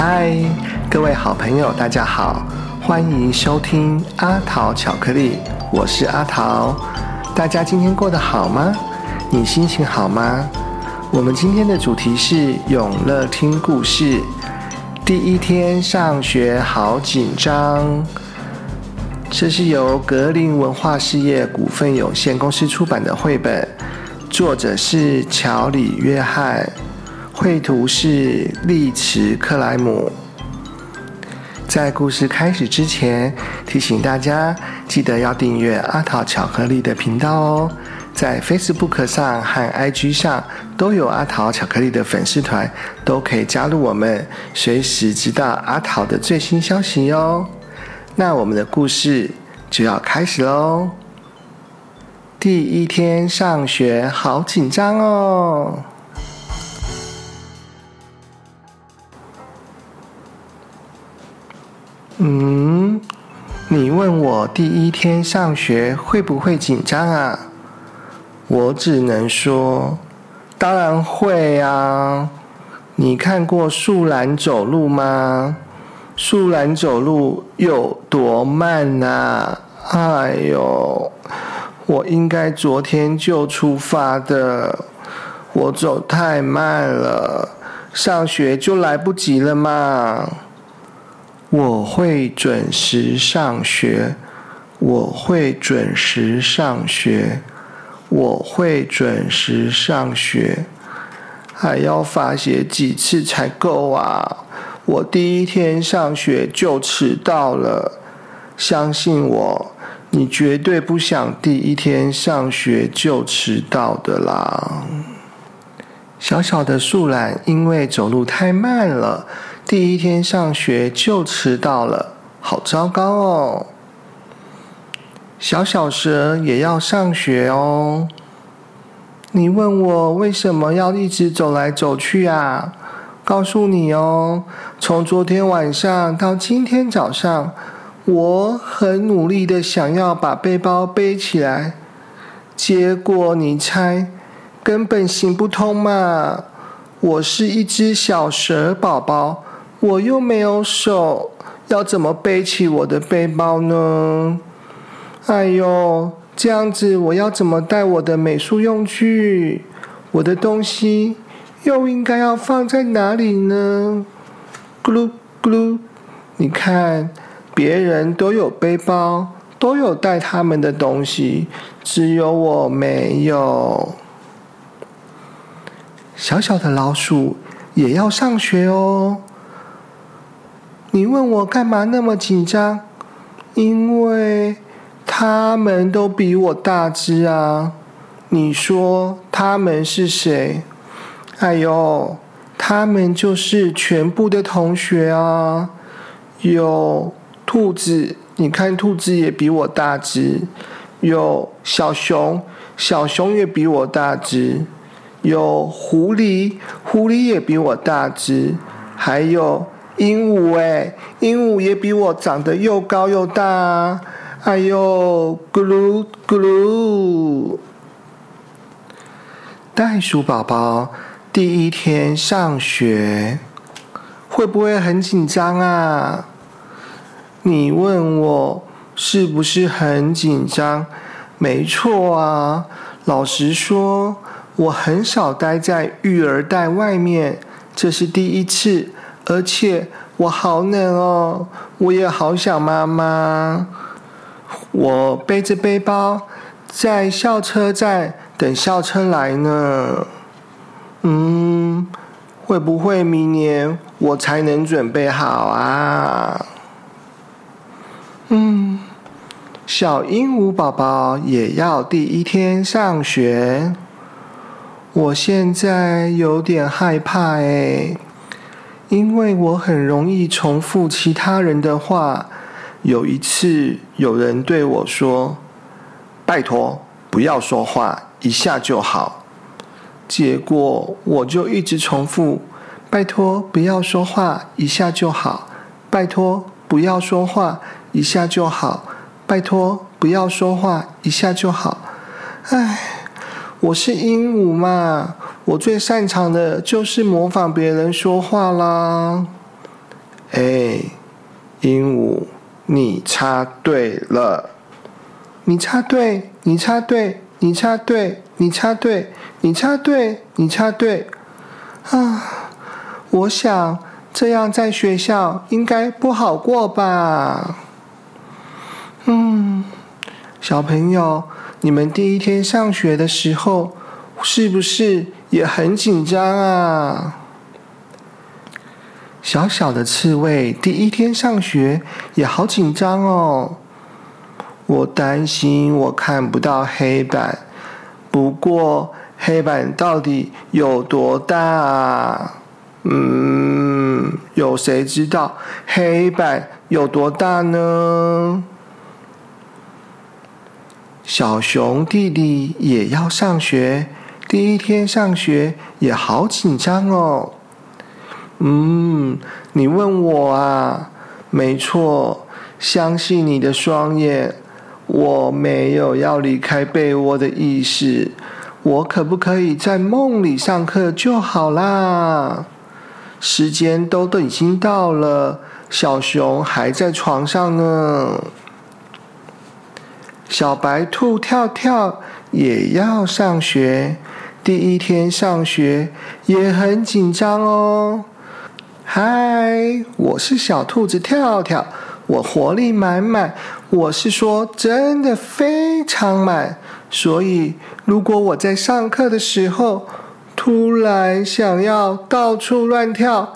嗨，各位好朋友，大家好，欢迎收听阿桃巧克力，我是阿桃。大家今天过得好吗？你心情好吗？我们今天的主题是永乐听故事。第一天上学好紧张。这是由格林文化事业股份有限公司出版的绘本，作者是乔里约翰，绘图是利茨克莱姆。在故事开始之前，提醒大家记得要订阅阿桃巧克力的频道哦。在 Facebook 上和 IG 上都有阿桃巧克力的粉丝团，都可以加入我们，随时知道阿桃的最新消息哟。那我们的故事就要开始喽。第一天上学，好紧张哦。嗯，你问我第一天上学会不会紧张啊？我只能说，当然会啊。你看过树懒走路吗？树懒走路有多慢呐？哎呦，我应该昨天就出发的，我走太慢了，上学就来不及了嘛。我会准时上学，我会准时上学，我会准时上学，还要罚写几次才够啊？我第一天上学就迟到了，相信我，你绝对不想第一天上学就迟到的啦。小小的树懒因为走路太慢了，第一天上学就迟到了，好糟糕哦。小小蛇也要上学哦。你问我为什么要一直走来走去啊？告诉你哦，从昨天晚上到今天早上，我很努力的想要把背包背起来，结果你猜，根本行不通嘛！我是一只小蛇宝宝，我又没有手，要怎么背起我的背包呢？哎呦，这样子我要怎么带我的美术用具？我的东西？又应该要放在哪里呢？咕噜咕噜，你看，别人都有背包，都有带他们的东西，只有我没有。小小的老鼠也要上学哦。你问我干嘛那么紧张？因为他们都比我大只啊。你说他们是谁？哎呦，他们就是全部的同学啊！有兔子，你看兔子也比我大只；有小熊，小熊也比我大只；有狐狸，狐狸也比我大只；还有鹦鹉，哎，鹦鹉也比我长得又高又大啊。哎呦，咕噜咕噜，袋鼠宝宝。第一天上学会不会很紧张啊？你问我是不是很紧张？没错啊，老实说，我很少待在育儿袋外面，这是第一次，而且我好冷哦，我也好想妈妈。我背着背包在校车站等校车来呢。嗯，会不会明年我才能准备好啊？嗯，小鹦鹉宝宝也要第一天上学，我现在有点害怕诶，因为我很容易重复其他人的话。有一次，有人对我说：“拜托，不要说话，一下就好。”结果我就一直重复：“拜托，不要说话，一下就好。”“拜托，不要说话，一下就好。”“拜托，不要说话，一下就好。”唉，我是鹦鹉嘛，我最擅长的就是模仿别人说话啦。哎，鹦鹉，你插队了，你插队，你插队，你插队，你插队，你插队，你插对。啊，我想这样在学校应该不好过吧？嗯，小朋友，你们第一天上学的时候，是不是也很紧张啊？小小的刺猬第一天上学也好紧张哦。我担心我看不到黑板，不过黑板到底有多大啊？嗯，有谁知道黑板有多大呢？小熊弟弟也要上学，第一天上学也好紧张哦。嗯，你问我啊？没错，相信你的双眼，我没有要离开被窝的意思。我可不可以在梦里上课就好啦？时间都都已经到了，小熊还在床上呢。小白兔跳跳也要上学，第一天上学也很紧张哦。嗨，我是小兔子跳跳，我活力满满。我是说，真的非常满。所以，如果我在上课的时候突然想要到处乱跳，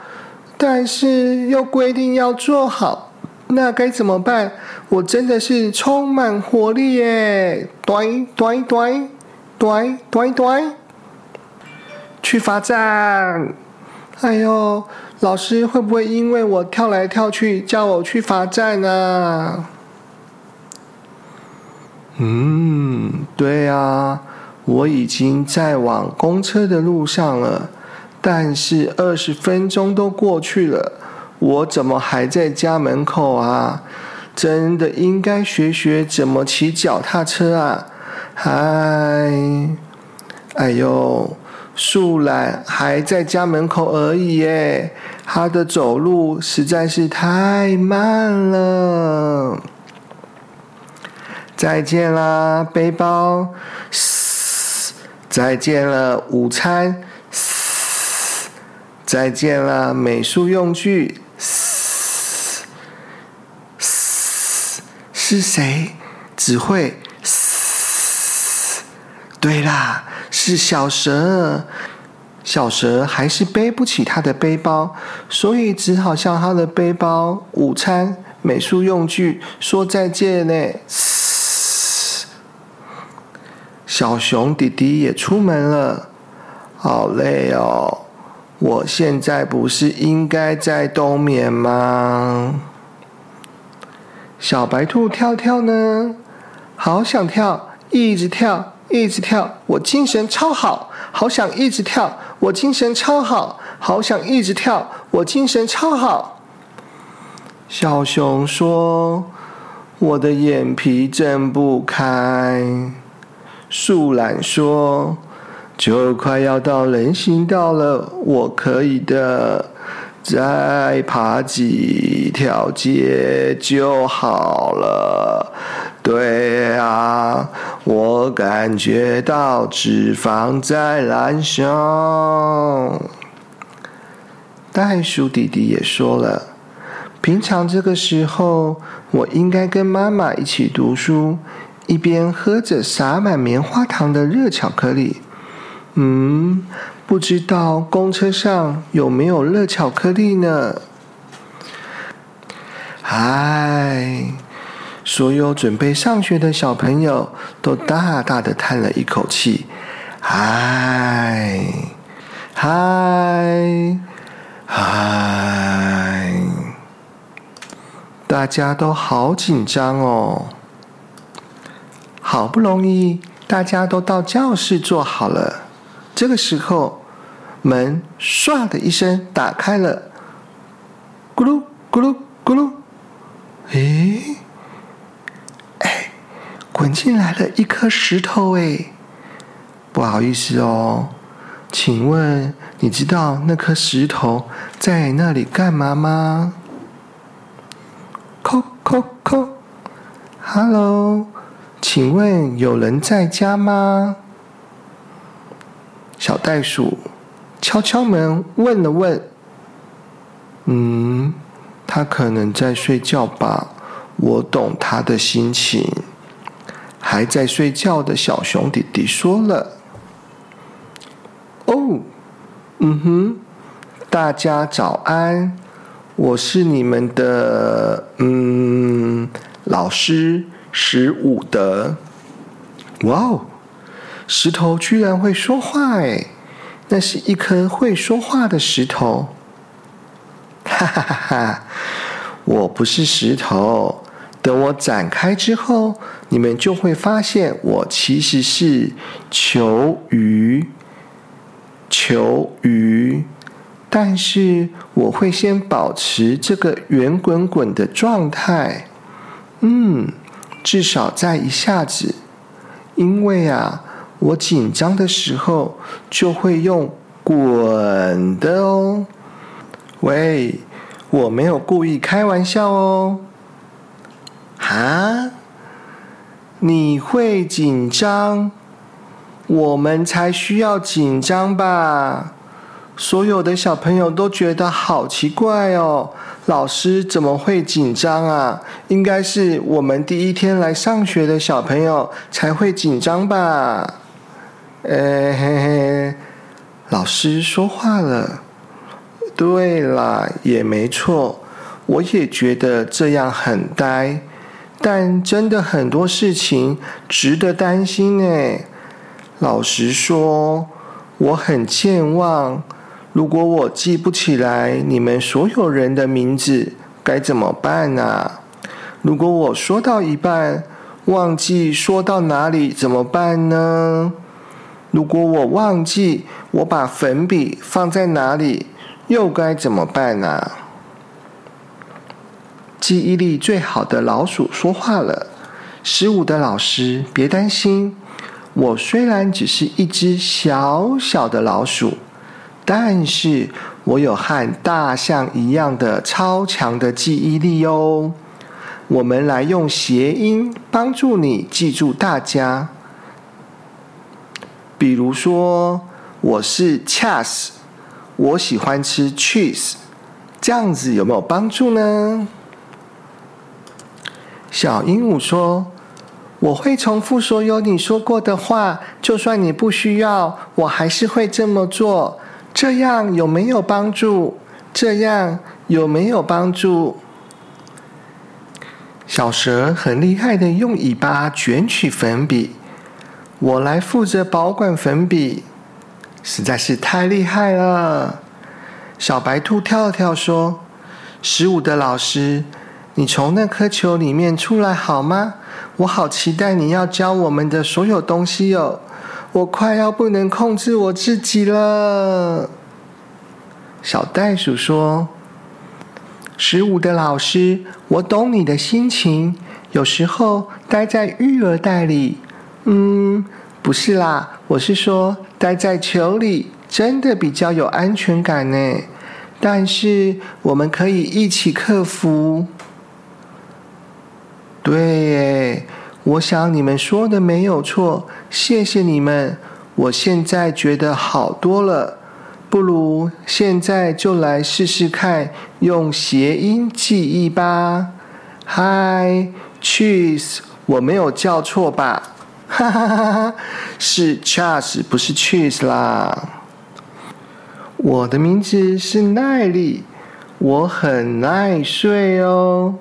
但是又规定要做好，那该怎么办？我真的是充满活力耶！去罚站！哎呦！老师会不会因为我跳来跳去叫我去罚站呢？嗯，对啊，我已经在往公车的路上了，但是二十分钟都过去了，我怎么还在家门口啊？真的应该学学怎么骑脚踏车啊！嗨，哎呦！树懒还在家门口而已耶，他的走路实在是太慢了。再见啦，背包！再见了，午餐！再见了，美术用具！是谁？只会？对啦。是小蛇，小蛇还是背不起他的背包，所以只好向他的背包、午餐、美术用具说再见呢。小熊弟弟也出门了，好累哦！我现在不是应该在冬眠吗？小白兔跳跳呢？好想跳，一直跳。一直跳，我精神超好，好想一直跳，我精神超好，好想一直跳，我精神超好。小熊说：“我的眼皮睁不开。”树懒说：“就快要到人行道了，我可以的，再爬几条街就好了。”对啊，我感觉到脂肪在燃烧。袋鼠弟弟也说了，平常这个时候，我应该跟妈妈一起读书，一边喝着撒满棉花糖的热巧克力。嗯，不知道公车上有没有热巧克力呢？嗨。所有准备上学的小朋友都大大的叹了一口气，嗨，嗨，嗨！大家都好紧张哦。好不容易大家都到教室坐好了，这个时候门唰的一声打开了，咕噜咕噜咕噜，诶。滚进来了一颗石头哎，不好意思哦，请问你知道那颗石头在那里干嘛吗？叩叩，Hello，请问有人在家吗？小袋鼠敲敲门问了问。嗯，他可能在睡觉吧。我懂他的心情。还在睡觉的小熊弟弟说了：“哦，嗯哼，大家早安，我是你们的嗯老师十五的。哇哦，石头居然会说话哎，那是一颗会说话的石头。哈哈哈哈，我不是石头。”等我展开之后，你们就会发现我其实是求鱼，求鱼。但是我会先保持这个圆滚滚的状态，嗯，至少在一下子，因为啊，我紧张的时候就会用滚的哦。喂，我没有故意开玩笑哦。啊！你会紧张？我们才需要紧张吧？所有的小朋友都觉得好奇怪哦，老师怎么会紧张啊？应该是我们第一天来上学的小朋友才会紧张吧？哎嘿嘿，老师说话了。对啦，也没错，我也觉得这样很呆。但真的很多事情值得担心呢。老实说，我很健忘。如果我记不起来你们所有人的名字，该怎么办呢？如果我说到一半忘记说到哪里，怎么办呢？如果我忘记我把粉笔放在哪里，又该怎么办呢？记忆力最好的老鼠说话了：“十五的老师，别担心，我虽然只是一只小小的老鼠，但是我有和大象一样的超强的记忆力哦。我们来用谐音帮助你记住大家，比如说我是 Chas，我喜欢吃 cheese，这样子有没有帮助呢？”小鹦鹉说：“我会重复所有你说过的话，就算你不需要，我还是会这么做。这样有没有帮助？这样有没有帮助？”小蛇很厉害的用尾巴卷取粉笔，我来负责保管粉笔，实在是太厉害了。小白兔跳了跳说：“十五的老师。”你从那颗球里面出来好吗？我好期待你要教我们的所有东西哦！我快要不能控制我自己了。小袋鼠说：“十五的老师，我懂你的心情。有时候待在育儿袋里，嗯，不是啦，我是说待在球里真的比较有安全感呢。但是我们可以一起克服。”对，我想你们说的没有错，谢谢你们。我现在觉得好多了，不如现在就来试试看用谐音记忆吧。Hi，cheese，我没有叫错吧？哈哈哈哈哈是 charge 不是 cheese 啦。我的名字是耐力，我很耐睡哦。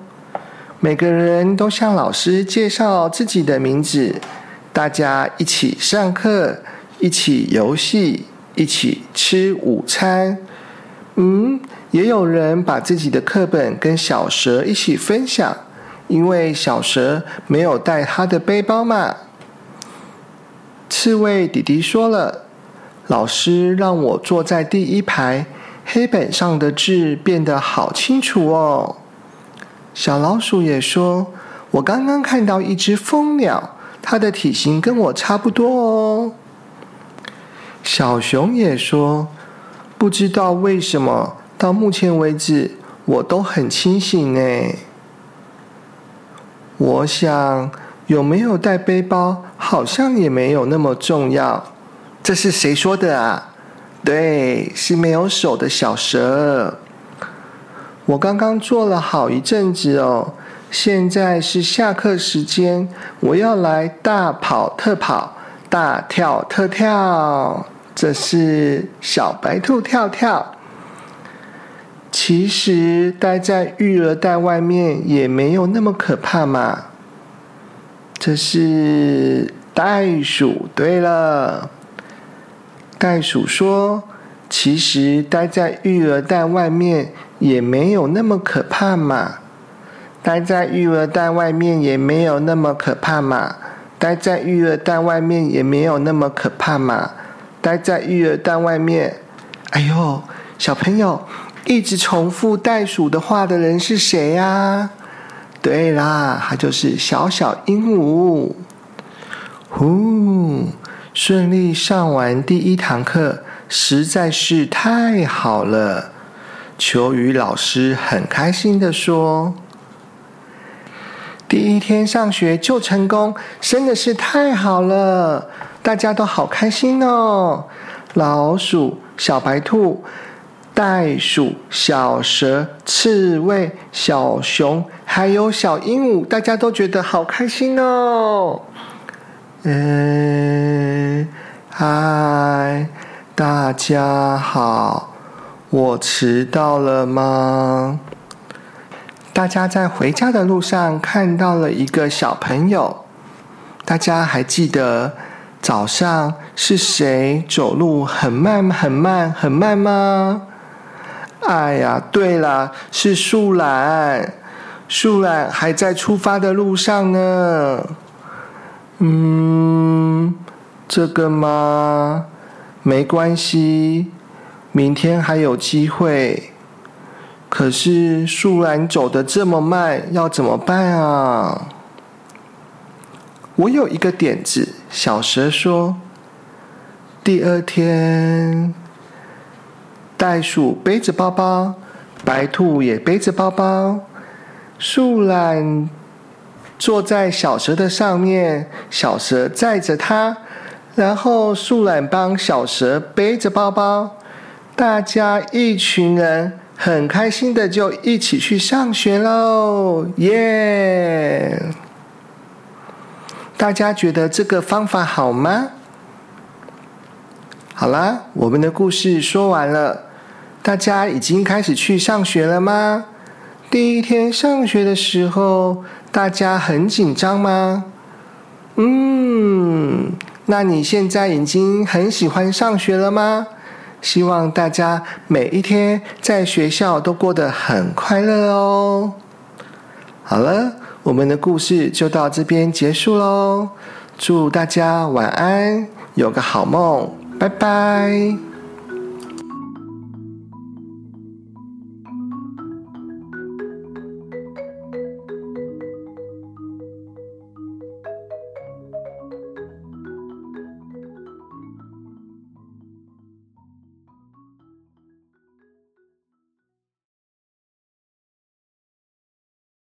每个人都向老师介绍自己的名字，大家一起上课，一起游戏，一起吃午餐。嗯，也有人把自己的课本跟小蛇一起分享，因为小蛇没有带他的背包嘛。刺猬弟弟说了：“老师让我坐在第一排，黑板上的字变得好清楚哦。”小老鼠也说：“我刚刚看到一只蜂鸟，它的体型跟我差不多哦。”小熊也说：“不知道为什么，到目前为止我都很清醒呢。”我想有没有带背包，好像也没有那么重要。这是谁说的啊？对，是没有手的小蛇。我刚刚坐了好一阵子哦，现在是下课时间，我要来大跑特跑，大跳特跳。这是小白兔跳跳。其实待在育儿袋外面也没有那么可怕嘛。这是袋鼠。对了。袋鼠说：“其实待在育儿袋外面也没有那么可怕嘛，待在育儿袋外面也没有那么可怕嘛，待在育儿袋外面也没有那么可怕嘛，待在育儿袋外面。”哎呦，小朋友，一直重复袋鼠的话的人是谁呀？对啦，他就是小小鹦鹉。呼。顺利上完第一堂课，实在是太好了。秋雨老师很开心的说：“第一天上学就成功，真的是太好了！大家都好开心哦。老鼠、小白兔、袋鼠、小蛇、刺猬、小熊，还有小鹦鹉，大家都觉得好开心哦。”嗯，嗨，大家好，我迟到了吗？大家在回家的路上看到了一个小朋友，大家还记得早上是谁走路很慢很慢很慢吗？哎呀，对了，是树懒，树懒还在出发的路上呢。嗯，这个吗？没关系，明天还有机会。可是树懒走的这么慢，要怎么办啊？我有一个点子，小蛇说：“第二天，袋鼠背着包包，白兔也背着包包，树懒。”坐在小蛇的上面，小蛇载着它，然后树懒帮小蛇背着包包，大家一群人很开心的就一起去上学喽，耶！大家觉得这个方法好吗？好啦，我们的故事说完了，大家已经开始去上学了吗？第一天上学的时候。大家很紧张吗？嗯，那你现在已经很喜欢上学了吗？希望大家每一天在学校都过得很快乐哦。好了，我们的故事就到这边结束喽。祝大家晚安，有个好梦，拜拜。